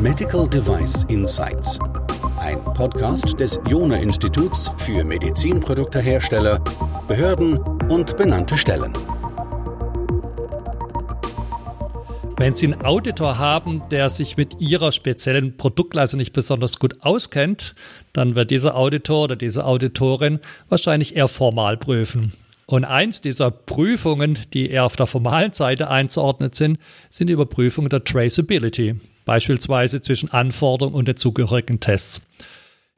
Medical Device Insights. Ein Podcast des Jona Instituts für Medizinproduktehersteller, Behörden und benannte Stellen. Wenn Sie einen Auditor haben, der sich mit Ihrer speziellen Produktleistung nicht besonders gut auskennt, dann wird dieser Auditor oder diese Auditorin wahrscheinlich eher formal prüfen. Und eins dieser Prüfungen, die eher auf der formalen Seite einzuordnen sind, sind die Überprüfung der Traceability, beispielsweise zwischen Anforderungen und den zugehörigen Tests.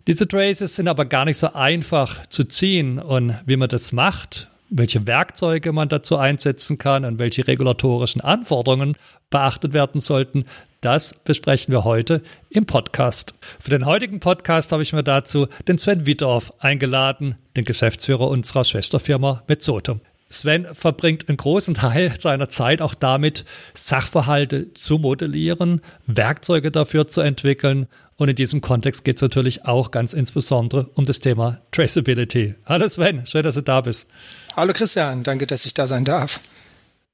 Diese Traces sind aber gar nicht so einfach zu ziehen und wie man das macht welche Werkzeuge man dazu einsetzen kann und welche regulatorischen Anforderungen beachtet werden sollten, das besprechen wir heute im Podcast. Für den heutigen Podcast habe ich mir dazu den Sven Wiedorf eingeladen, den Geschäftsführer unserer Schwesterfirma Mezzotum. Sven verbringt einen großen Teil seiner Zeit auch damit, Sachverhalte zu modellieren, Werkzeuge dafür zu entwickeln. Und in diesem Kontext geht es natürlich auch ganz insbesondere um das Thema Traceability. Hallo Sven, schön, dass du da bist. Hallo Christian, danke, dass ich da sein darf.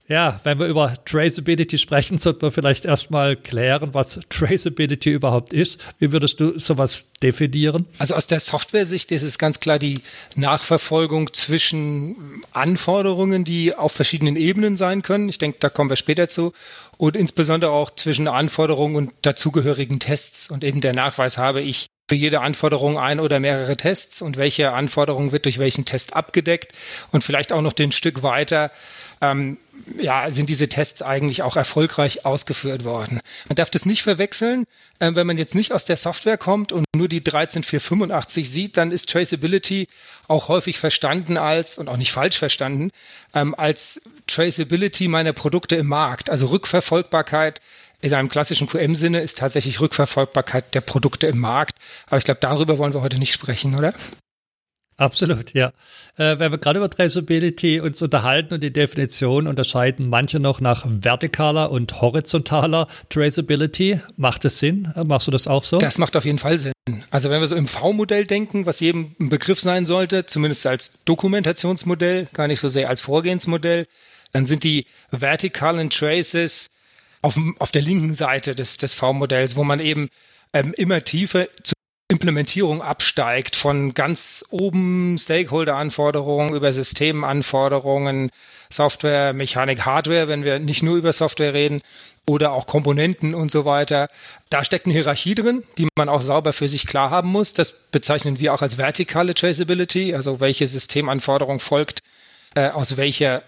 Ja, wenn wir über Traceability sprechen, sollten wir vielleicht erstmal klären, was Traceability überhaupt ist. Wie würdest du sowas definieren? Also aus der Software-Sicht ist es ganz klar die Nachverfolgung zwischen Anforderungen, die auf verschiedenen Ebenen sein können. Ich denke, da kommen wir später zu. Und insbesondere auch zwischen Anforderungen und dazugehörigen Tests. Und eben der Nachweis habe ich für jede Anforderung ein oder mehrere Tests und welche Anforderung wird durch welchen Test abgedeckt und vielleicht auch noch den Stück weiter ähm, ja, sind diese Tests eigentlich auch erfolgreich ausgeführt worden. Man darf das nicht verwechseln. Äh, wenn man jetzt nicht aus der Software kommt und nur die 13485 sieht, dann ist Traceability auch häufig verstanden als, und auch nicht falsch verstanden, ähm, als Traceability meiner Produkte im Markt. Also Rückverfolgbarkeit in einem klassischen QM-Sinne ist tatsächlich Rückverfolgbarkeit der Produkte im Markt. Aber ich glaube, darüber wollen wir heute nicht sprechen, oder? Absolut, ja. Äh, wenn wir gerade über Traceability uns unterhalten und die Definition unterscheiden manche noch nach vertikaler und horizontaler Traceability. Macht es Sinn? Äh, machst du das auch so? Das macht auf jeden Fall Sinn. Also wenn wir so im V-Modell denken, was jedem ein Begriff sein sollte, zumindest als Dokumentationsmodell, gar nicht so sehr als Vorgehensmodell, dann sind die vertikalen Traces auf, auf der linken Seite des, des V-Modells, wo man eben ähm, immer tiefer zu Implementierung absteigt von ganz oben Stakeholder-Anforderungen über Systemanforderungen, Software, Mechanik, Hardware, wenn wir nicht nur über Software reden oder auch Komponenten und so weiter. Da steckt eine Hierarchie drin, die man auch sauber für sich klar haben muss. Das bezeichnen wir auch als vertikale Traceability, also welche Systemanforderung folgt äh, aus welcher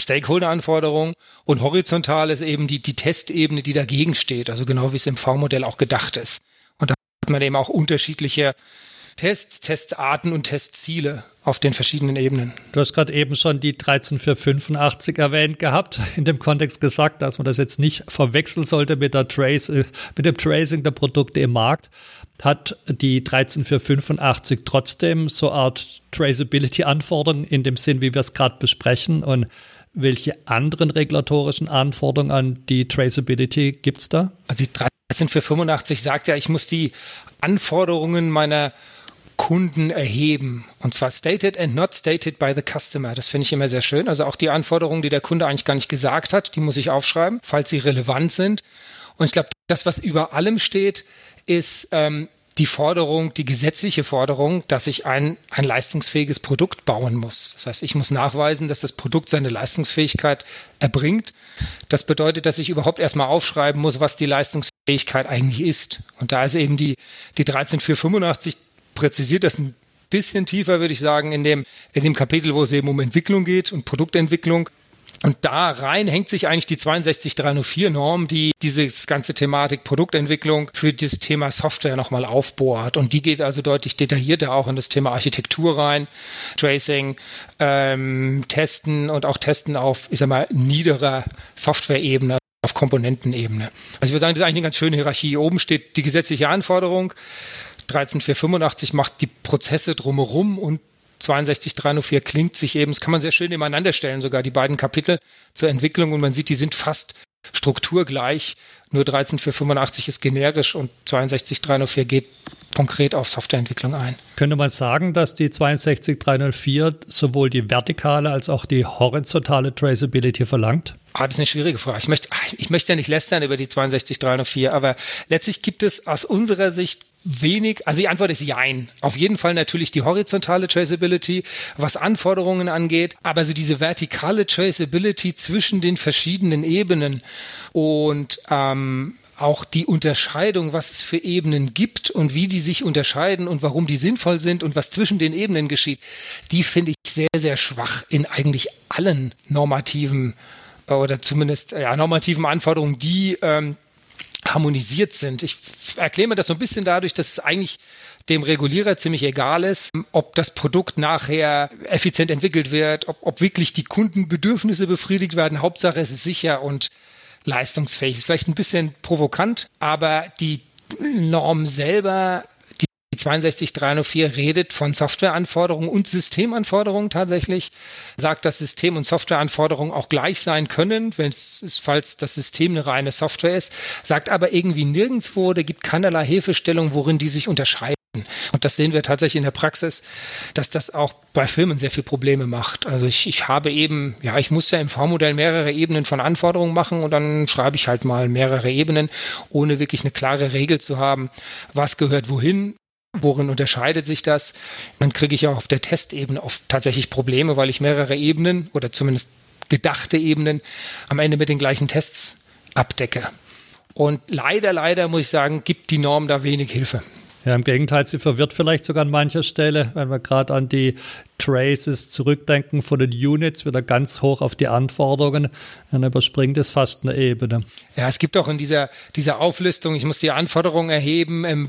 Stakeholder-Anforderung und horizontal ist eben die, die Testebene, die dagegen steht, also genau wie es im V-Modell auch gedacht ist hat man eben auch unterschiedliche Tests, Testarten und Testziele auf den verschiedenen Ebenen. Du hast gerade eben schon die 13485 erwähnt gehabt, in dem Kontext gesagt, dass man das jetzt nicht verwechseln sollte mit, der Trace, äh, mit dem Tracing der Produkte im Markt. Hat die 13485 trotzdem so eine Art Traceability-Anforderungen in dem Sinn, wie wir es gerade besprechen? Und welche anderen regulatorischen Anforderungen an die Traceability gibt es da? Also die 13485 sagt ja, ich muss die Anforderungen meiner Kunden erheben. Und zwar stated and not stated by the customer. Das finde ich immer sehr schön. Also auch die Anforderungen, die der Kunde eigentlich gar nicht gesagt hat, die muss ich aufschreiben, falls sie relevant sind. Und ich glaube, das, was über allem steht, ist ähm, die Forderung, die gesetzliche Forderung, dass ich ein, ein leistungsfähiges Produkt bauen muss. Das heißt, ich muss nachweisen, dass das Produkt seine Leistungsfähigkeit erbringt. Das bedeutet, dass ich überhaupt erstmal aufschreiben muss, was die Leistungsfähigkeit eigentlich ist. Und da ist eben die, die 13485 präzisiert das ein bisschen tiefer, würde ich sagen, in dem, in dem Kapitel, wo es eben um Entwicklung geht und Produktentwicklung. Und da rein hängt sich eigentlich die 62304-Norm, die diese ganze Thematik Produktentwicklung für das Thema Software nochmal aufbohrt. Und die geht also deutlich detaillierter auch in das Thema Architektur rein, Tracing, ähm, Testen und auch Testen auf, ich sag mal, niederer Software-Ebene Komponentenebene. Also ich würde sagen, das ist eigentlich eine ganz schöne Hierarchie. Oben steht die gesetzliche Anforderung. 13485 macht die Prozesse drumherum und 62304 klingt sich eben, das kann man sehr schön nebeneinander stellen, sogar die beiden Kapitel zur Entwicklung und man sieht, die sind fast strukturgleich. Nur 13485 ist generisch und 62304 geht konkret auf Softwareentwicklung ein. Könnte man sagen, dass die 62304 sowohl die vertikale als auch die horizontale Traceability verlangt? Ah, das ist eine schwierige Frage. Ich möchte, ich möchte ja nicht lästern über die 62304, aber letztlich gibt es aus unserer Sicht wenig, also die Antwort ist Jein. Auf jeden Fall natürlich die horizontale Traceability, was Anforderungen angeht, aber so diese vertikale Traceability zwischen den verschiedenen Ebenen und ähm, auch die Unterscheidung, was es für Ebenen gibt und wie die sich unterscheiden und warum die sinnvoll sind und was zwischen den Ebenen geschieht, die finde ich sehr, sehr schwach in eigentlich allen normativen oder zumindest ja, normativen Anforderungen, die ähm, harmonisiert sind. Ich erkläre mir das so ein bisschen dadurch, dass es eigentlich dem Regulierer ziemlich egal ist, ob das Produkt nachher effizient entwickelt wird, ob, ob wirklich die Kundenbedürfnisse befriedigt werden. Hauptsache es ist sicher und leistungsfähig. Ist vielleicht ein bisschen provokant, aber die Norm selber 62304 redet von Softwareanforderungen und Systemanforderungen tatsächlich, sagt, dass System- und Softwareanforderungen auch gleich sein können, es, falls das System eine reine Software ist, sagt aber irgendwie nirgendwo, da gibt keinerlei Hilfestellung, worin die sich unterscheiden. Und das sehen wir tatsächlich in der Praxis, dass das auch bei Firmen sehr viel Probleme macht. Also ich, ich habe eben, ja, ich muss ja im V-Modell mehrere Ebenen von Anforderungen machen und dann schreibe ich halt mal mehrere Ebenen, ohne wirklich eine klare Regel zu haben, was gehört wohin Worin unterscheidet sich das? Dann kriege ich auch auf der Testebene oft tatsächlich Probleme, weil ich mehrere Ebenen oder zumindest gedachte Ebenen am Ende mit den gleichen Tests abdecke. Und leider, leider muss ich sagen, gibt die Norm da wenig Hilfe. Ja, im Gegenteil, sie verwirrt vielleicht sogar an mancher Stelle, wenn wir gerade an die Traces zurückdenken von den Units wieder ganz hoch auf die Anforderungen, dann überspringt es fast eine Ebene. Ja, es gibt auch in dieser, dieser Auflistung, ich muss die Anforderungen erheben, ähm,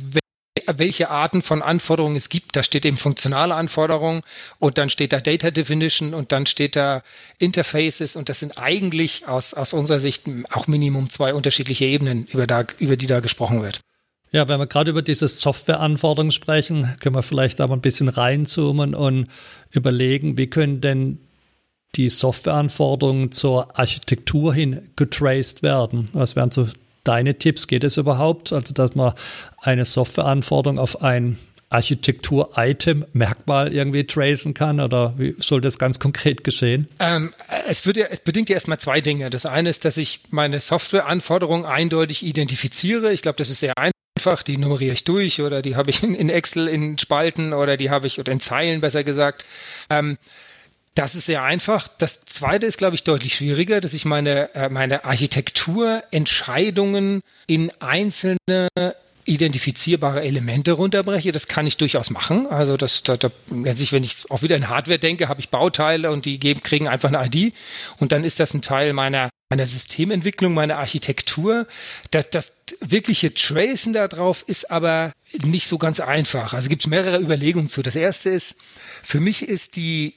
welche Arten von Anforderungen es gibt. Da steht eben funktionale Anforderungen und dann steht da Data Definition und dann steht da Interfaces und das sind eigentlich aus, aus unserer Sicht auch Minimum zwei unterschiedliche Ebenen, über, da, über die da gesprochen wird. Ja, wenn wir gerade über diese Softwareanforderungen sprechen, können wir vielleicht da mal ein bisschen reinzoomen und überlegen, wie können denn die Softwareanforderungen zur Architektur hin getraced werden? Was wären so deine Tipps? Geht es überhaupt? Also, dass man eine Softwareanforderung auf ein Architektur-Item-Merkmal irgendwie tracen kann oder wie soll das ganz konkret geschehen? Ähm, es, wird ja, es bedingt ja erstmal zwei Dinge. Das eine ist, dass ich meine Softwareanforderung eindeutig identifiziere. Ich glaube, das ist sehr einfach. Die nummeriere ich durch oder die habe ich in, in, Excel in Spalten oder die habe ich oder in Zeilen besser gesagt. Ähm, das ist sehr einfach. Das zweite ist, glaube ich, deutlich schwieriger, dass ich meine, äh, meine Architekturentscheidungen in einzelne identifizierbare Elemente runterbreche. Das kann ich durchaus machen. Also das, da, da, wenn ich auch wieder in Hardware denke, habe ich Bauteile und die geben, kriegen einfach eine ID und dann ist das ein Teil meiner meiner Systementwicklung, meiner Architektur. Das, das wirkliche Tracen darauf ist aber nicht so ganz einfach. Also gibt es mehrere Überlegungen zu. Das erste ist, für mich ist die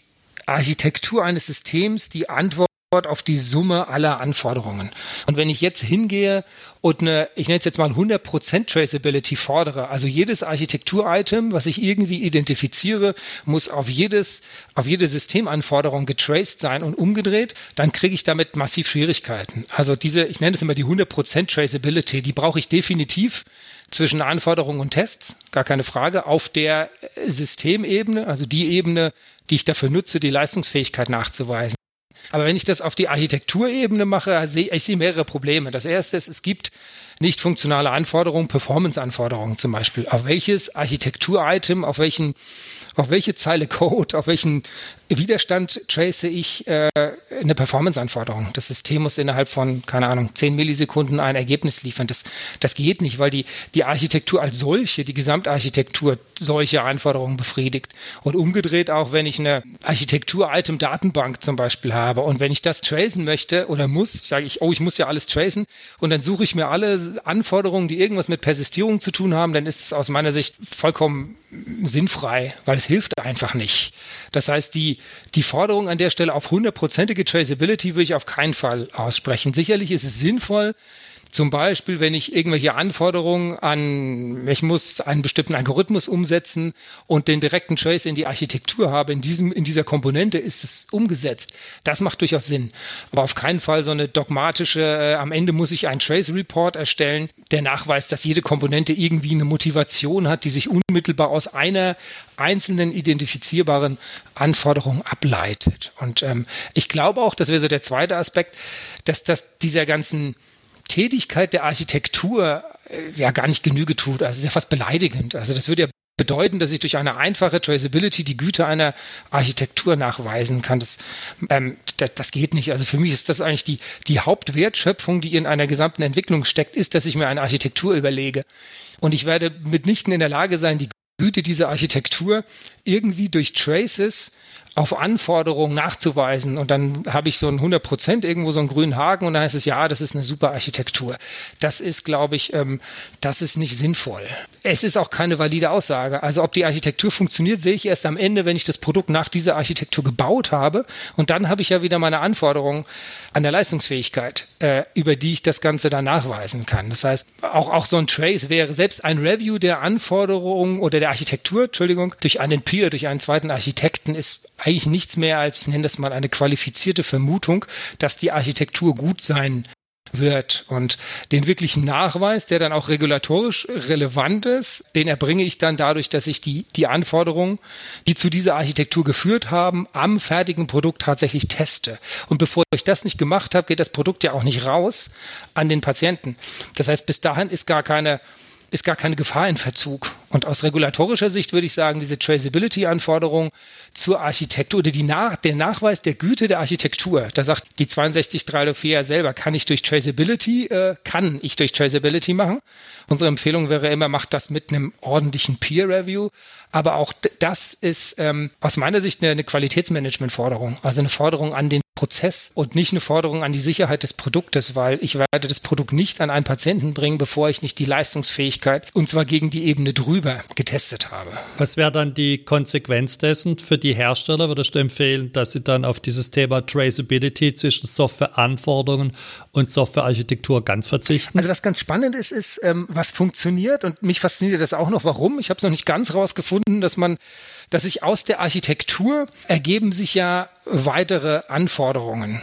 Architektur eines Systems die Antwort auf die Summe aller Anforderungen. Und wenn ich jetzt hingehe und eine, ich nenne es jetzt mal 100% Traceability fordere, also jedes Architektur-Item, was ich irgendwie identifiziere, muss auf jedes, auf jede Systemanforderung getraced sein und umgedreht, dann kriege ich damit massiv Schwierigkeiten. Also diese, ich nenne es immer die 100% Traceability, die brauche ich definitiv zwischen Anforderungen und Tests, gar keine Frage, auf der Systemebene, also die Ebene, die ich dafür nutze, die Leistungsfähigkeit nachzuweisen. Aber wenn ich das auf die Architekturebene mache, sehe ich sehe mehrere Probleme. Das erste ist, es gibt nicht funktionale Anforderungen, Performance-Anforderungen zum Beispiel. Auf welches Architektur-Item, auf welchen auf welche Zeile Code, auf welchen Widerstand trace ich äh, eine Performance-Anforderung. Das System muss innerhalb von, keine Ahnung, 10 Millisekunden ein Ergebnis liefern. Das, das geht nicht, weil die, die Architektur als solche, die Gesamtarchitektur solche Anforderungen befriedigt. Und umgedreht auch, wenn ich eine Architektur-Item-Datenbank zum Beispiel habe und wenn ich das tracen möchte oder muss, sage ich, oh, ich muss ja alles tracen und dann suche ich mir alle Anforderungen, die irgendwas mit Persistierung zu tun haben, dann ist es aus meiner Sicht vollkommen sinnfrei, weil es hilft einfach nicht. Das heißt, die, die Forderung an der Stelle auf hundertprozentige Traceability würde ich auf keinen Fall aussprechen. Sicherlich ist es sinnvoll, Zum Beispiel, wenn ich irgendwelche Anforderungen an, ich muss einen bestimmten Algorithmus umsetzen und den direkten Trace in die Architektur habe, in diesem, in dieser Komponente ist es umgesetzt. Das macht durchaus Sinn. Aber auf keinen Fall so eine dogmatische, äh, am Ende muss ich einen Trace Report erstellen, der nachweist, dass jede Komponente irgendwie eine Motivation hat, die sich unmittelbar aus einer einzelnen identifizierbaren Anforderung ableitet. Und ähm, ich glaube auch, das wäre so der zweite Aspekt, dass das dieser ganzen Tätigkeit der Architektur äh, ja gar nicht Genüge tut. Also ist ja fast beleidigend. Also das würde ja bedeuten, dass ich durch eine einfache Traceability die Güte einer Architektur nachweisen kann. Das, ähm, das, das, geht nicht. Also für mich ist das eigentlich die, die Hauptwertschöpfung, die in einer gesamten Entwicklung steckt, ist, dass ich mir eine Architektur überlege. Und ich werde mitnichten in der Lage sein, die Güte dieser Architektur irgendwie durch Traces auf Anforderungen nachzuweisen und dann habe ich so ein 100 Prozent irgendwo so einen grünen Haken und dann heißt es, ja, das ist eine super Architektur. Das ist, glaube ich, ähm, das ist nicht sinnvoll. Es ist auch keine valide Aussage. Also ob die Architektur funktioniert, sehe ich erst am Ende, wenn ich das Produkt nach dieser Architektur gebaut habe und dann habe ich ja wieder meine Anforderungen an der Leistungsfähigkeit, äh, über die ich das Ganze dann nachweisen kann. Das heißt, auch, auch so ein Trace wäre selbst ein Review der Anforderungen oder der Architektur, Entschuldigung, durch einen Peer, durch einen zweiten Architekten ist eigentlich nichts mehr als, ich nenne das mal eine qualifizierte Vermutung, dass die Architektur gut sein wird. Und den wirklichen Nachweis, der dann auch regulatorisch relevant ist, den erbringe ich dann dadurch, dass ich die, die Anforderungen, die zu dieser Architektur geführt haben, am fertigen Produkt tatsächlich teste. Und bevor ich das nicht gemacht habe, geht das Produkt ja auch nicht raus an den Patienten. Das heißt, bis dahin ist gar keine ist gar keine Gefahr in Verzug. Und aus regulatorischer Sicht würde ich sagen, diese Traceability-Anforderung zur Architektur oder die Nach der Nachweis der Güte der Architektur, da sagt die 62304 ja selber, kann ich durch Traceability, äh, kann ich durch Traceability machen. Unsere Empfehlung wäre immer, macht das mit einem ordentlichen Peer Review. Aber auch das ist ähm, aus meiner Sicht eine, eine Qualitätsmanagement-Forderung, also eine Forderung an den Prozess und nicht eine Forderung an die Sicherheit des Produktes, weil ich werde das Produkt nicht an einen Patienten bringen, bevor ich nicht die Leistungsfähigkeit und zwar gegen die Ebene drüber getestet habe. Was wäre dann die Konsequenz dessen für die Hersteller? Würdest du empfehlen, dass sie dann auf dieses Thema Traceability zwischen Softwareanforderungen und Softwarearchitektur ganz verzichten? Also was ganz spannend ist, ist, ähm, was funktioniert und mich fasziniert das auch noch. Warum? Ich habe es noch nicht ganz rausgefunden, dass man dass sich aus der Architektur ergeben sich ja weitere Anforderungen.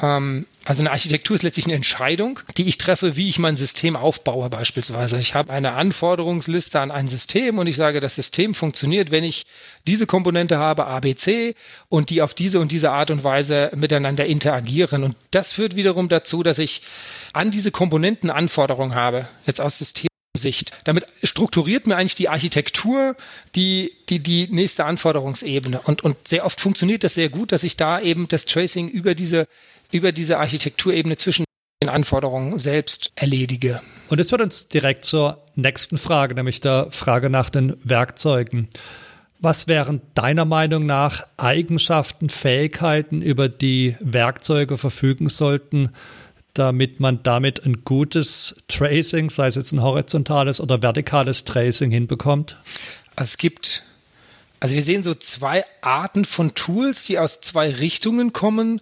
Ähm, also eine Architektur ist letztlich eine Entscheidung, die ich treffe, wie ich mein System aufbaue beispielsweise. Ich habe eine Anforderungsliste an ein System und ich sage, das System funktioniert, wenn ich diese Komponente habe, ABC, und die auf diese und diese Art und Weise miteinander interagieren. Und das führt wiederum dazu, dass ich an diese Komponenten Anforderungen habe, jetzt aus System Sicht. Damit strukturiert mir eigentlich die Architektur die, die, die nächste Anforderungsebene. Und, und sehr oft funktioniert das sehr gut, dass ich da eben das Tracing über diese, über diese Architekturebene zwischen den Anforderungen selbst erledige. Und das führt uns direkt zur nächsten Frage, nämlich der Frage nach den Werkzeugen. Was wären deiner Meinung nach Eigenschaften, Fähigkeiten, über die Werkzeuge verfügen sollten, damit man damit ein gutes Tracing, sei es jetzt ein horizontales oder vertikales Tracing hinbekommt? Also es gibt, also wir sehen so zwei Arten von Tools, die aus zwei Richtungen kommen.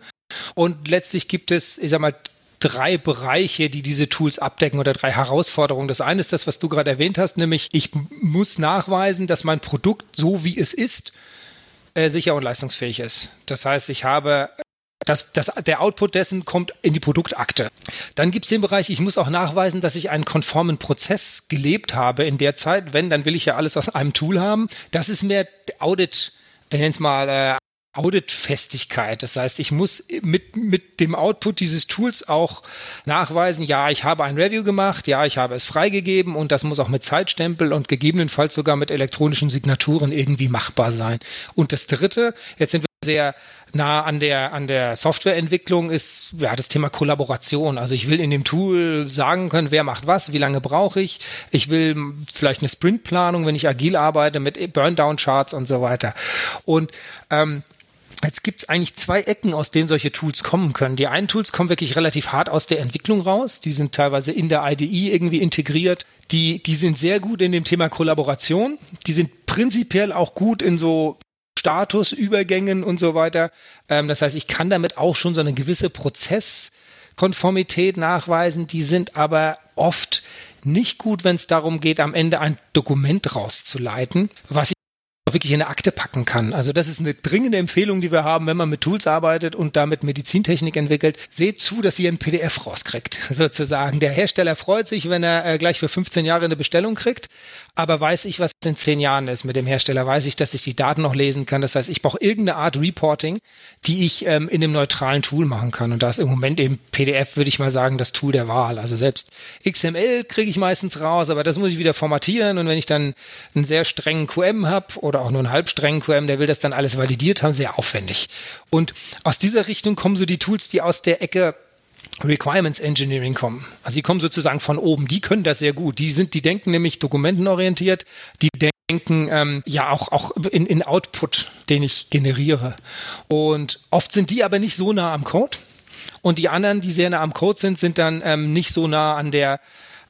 Und letztlich gibt es, ich sag mal, drei Bereiche, die diese Tools abdecken oder drei Herausforderungen. Das eine ist das, was du gerade erwähnt hast, nämlich ich muss nachweisen, dass mein Produkt so wie es ist, äh, sicher und leistungsfähig ist. Das heißt, ich habe das, das, der Output dessen kommt in die Produktakte. Dann gibt es den Bereich, ich muss auch nachweisen, dass ich einen konformen Prozess gelebt habe in der Zeit. Wenn, dann will ich ja alles aus einem Tool haben. Das ist mehr Audit, ich nenne es mal äh, Auditfestigkeit. Das heißt, ich muss mit, mit dem Output dieses Tools auch nachweisen, ja, ich habe ein Review gemacht, ja, ich habe es freigegeben und das muss auch mit Zeitstempel und gegebenenfalls sogar mit elektronischen Signaturen irgendwie machbar sein. Und das dritte, jetzt sind wir sehr nah an der, an der Softwareentwicklung ist ja das Thema Kollaboration. Also ich will in dem Tool sagen können, wer macht was, wie lange brauche ich. Ich will vielleicht eine Sprintplanung, wenn ich agil arbeite, mit Burndown-Charts und so weiter. Und ähm, Jetzt gibt es eigentlich zwei Ecken, aus denen solche Tools kommen können. Die einen Tools kommen wirklich relativ hart aus der Entwicklung raus. Die sind teilweise in der IDE irgendwie integriert. Die, die sind sehr gut in dem Thema Kollaboration. Die sind prinzipiell auch gut in so Statusübergängen und so weiter. Ähm, das heißt, ich kann damit auch schon so eine gewisse Prozess Konformität nachweisen, die sind aber oft nicht gut, wenn es darum geht, am Ende ein Dokument rauszuleiten, was wirklich in eine Akte packen kann. Also das ist eine dringende Empfehlung, die wir haben, wenn man mit Tools arbeitet und damit Medizintechnik entwickelt. Seht zu, dass ihr ein PDF rauskriegt, sozusagen. Der Hersteller freut sich, wenn er äh, gleich für 15 Jahre eine Bestellung kriegt. Aber weiß ich, was in zehn Jahren ist mit dem Hersteller, weiß ich, dass ich die Daten noch lesen kann. Das heißt, ich brauche irgendeine Art Reporting, die ich ähm, in einem neutralen Tool machen kann. Und da ist im Moment eben PDF, würde ich mal sagen, das Tool der Wahl. Also selbst XML kriege ich meistens raus, aber das muss ich wieder formatieren. Und wenn ich dann einen sehr strengen QM habe oder auch nur einen halbstrengen QM, der will das dann alles validiert haben, sehr aufwendig. Und aus dieser Richtung kommen so die Tools, die aus der Ecke Requirements Engineering kommen. Also die kommen sozusagen von oben. Die können das sehr gut. Die sind, die denken nämlich dokumentenorientiert. Die denken ähm, ja auch auch in, in Output, den ich generiere. Und oft sind die aber nicht so nah am Code. Und die anderen, die sehr nah am Code sind, sind dann ähm, nicht so nah an der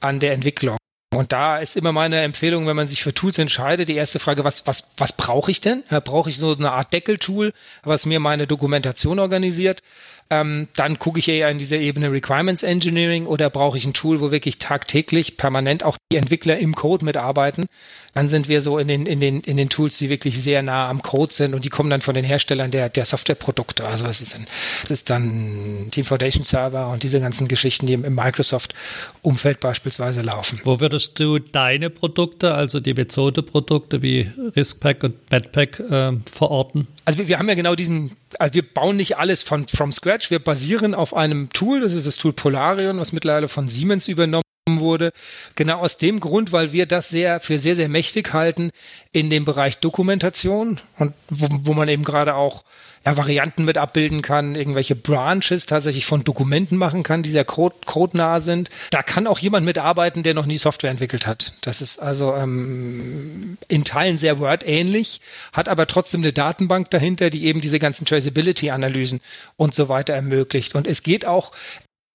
an der Entwicklung. Und da ist immer meine Empfehlung, wenn man sich für Tools entscheidet, die erste Frage, was, was, was brauche ich denn? Brauche ich so eine Art Deckeltool, was mir meine Dokumentation organisiert? Ähm, dann gucke ich eher in diese Ebene Requirements Engineering oder brauche ich ein Tool, wo wirklich tagtäglich permanent auch die Entwickler im Code mitarbeiten. Dann sind wir so in den, in den, in den Tools, die wirklich sehr nah am Code sind und die kommen dann von den Herstellern der, der Softwareprodukte. Also es ist, ein, es ist dann Team Foundation Server und diese ganzen Geschichten, die im, im Microsoft-Umfeld beispielsweise laufen. Wo würdest du deine Produkte, also die Methode-Produkte wie RiskPack und Medpack äh, verorten? Also wir, wir haben ja genau diesen, also wir bauen nicht alles von from scratch. Wir basieren auf einem Tool, das ist das Tool Polarion, was mittlerweile von Siemens übernommen wurde. Genau aus dem Grund, weil wir das sehr für sehr, sehr mächtig halten in dem Bereich Dokumentation und wo, wo man eben gerade auch ja, Varianten mit abbilden kann, irgendwelche Branches tatsächlich von Dokumenten machen kann, die sehr code, codenah sind. Da kann auch jemand mitarbeiten, der noch nie Software entwickelt hat. Das ist also ähm, in Teilen sehr Word-ähnlich, hat aber trotzdem eine Datenbank dahinter, die eben diese ganzen Traceability-Analysen und so weiter ermöglicht. Und es geht auch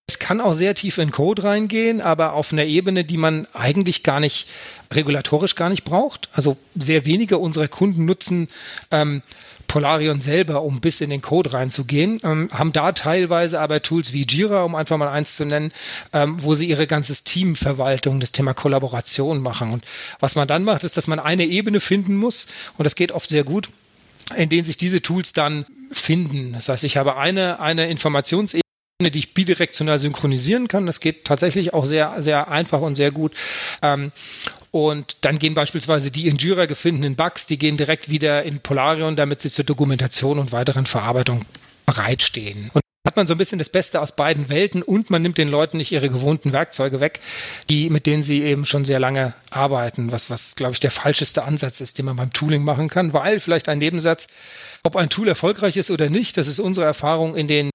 es kann auch sehr tief in Code reingehen, aber auf einer Ebene, die man eigentlich gar nicht regulatorisch gar nicht braucht. Also sehr wenige unserer Kunden nutzen ähm, Polarion selber, um bis in den Code reinzugehen, ähm, haben da teilweise aber Tools wie Jira, um einfach mal eins zu nennen, ähm, wo sie ihre ganzes Teamverwaltung, das Thema Kollaboration machen. Und was man dann macht, ist, dass man eine Ebene finden muss und das geht oft sehr gut, in denen sich diese Tools dann finden. Das heißt, ich habe eine, eine Informationsebene, die ich bidirektional synchronisieren kann. Das geht tatsächlich auch sehr, sehr einfach und sehr gut. Ähm, und dann gehen beispielsweise die in Jira gefundenen Bugs, die gehen direkt wieder in Polarion, damit sie zur Dokumentation und weiteren Verarbeitung bereitstehen. Und hat man so ein bisschen das Beste aus beiden Welten und man nimmt den Leuten nicht ihre gewohnten Werkzeuge weg, die, mit denen sie eben schon sehr lange arbeiten, was, was, glaube ich, der falscheste Ansatz ist, den man beim Tooling machen kann, weil vielleicht ein Nebensatz, ob ein Tool erfolgreich ist oder nicht, das ist unsere Erfahrung in den,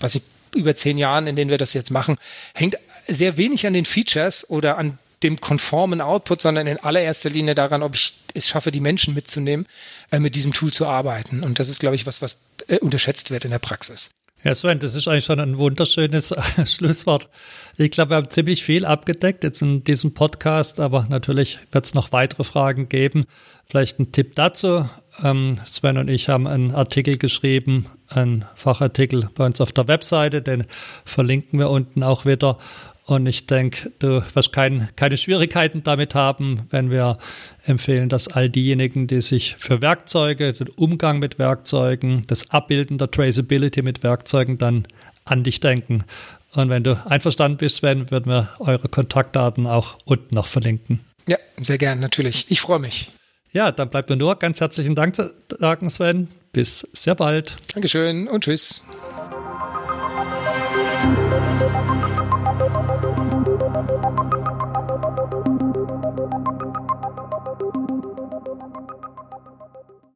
was ich über zehn Jahren, in denen wir das jetzt machen, hängt sehr wenig an den Features oder an dem konformen Output, sondern in allererster Linie daran, ob ich es schaffe, die Menschen mitzunehmen, äh, mit diesem Tool zu arbeiten. Und das ist, glaube ich, was, was äh, unterschätzt wird in der Praxis. Ja, Sven, das ist eigentlich schon ein wunderschönes Schlusswort. Ich glaube, wir haben ziemlich viel abgedeckt jetzt in diesem Podcast, aber natürlich wird es noch weitere Fragen geben. Vielleicht ein Tipp dazu. Ähm, Sven und ich haben einen Artikel geschrieben, einen Fachartikel bei uns auf der Webseite, den verlinken wir unten auch wieder. Und ich denke, du wirst kein, keine Schwierigkeiten damit haben, wenn wir empfehlen, dass all diejenigen, die sich für Werkzeuge, den Umgang mit Werkzeugen, das Abbilden der Traceability mit Werkzeugen dann an dich denken. Und wenn du einverstanden bist, Sven, würden wir eure Kontaktdaten auch unten noch verlinken. Ja, sehr gern, natürlich. Ich freue mich. Ja, dann bleibt mir nur ganz herzlichen Dank zu sagen, Sven. Bis sehr bald. Dankeschön und tschüss.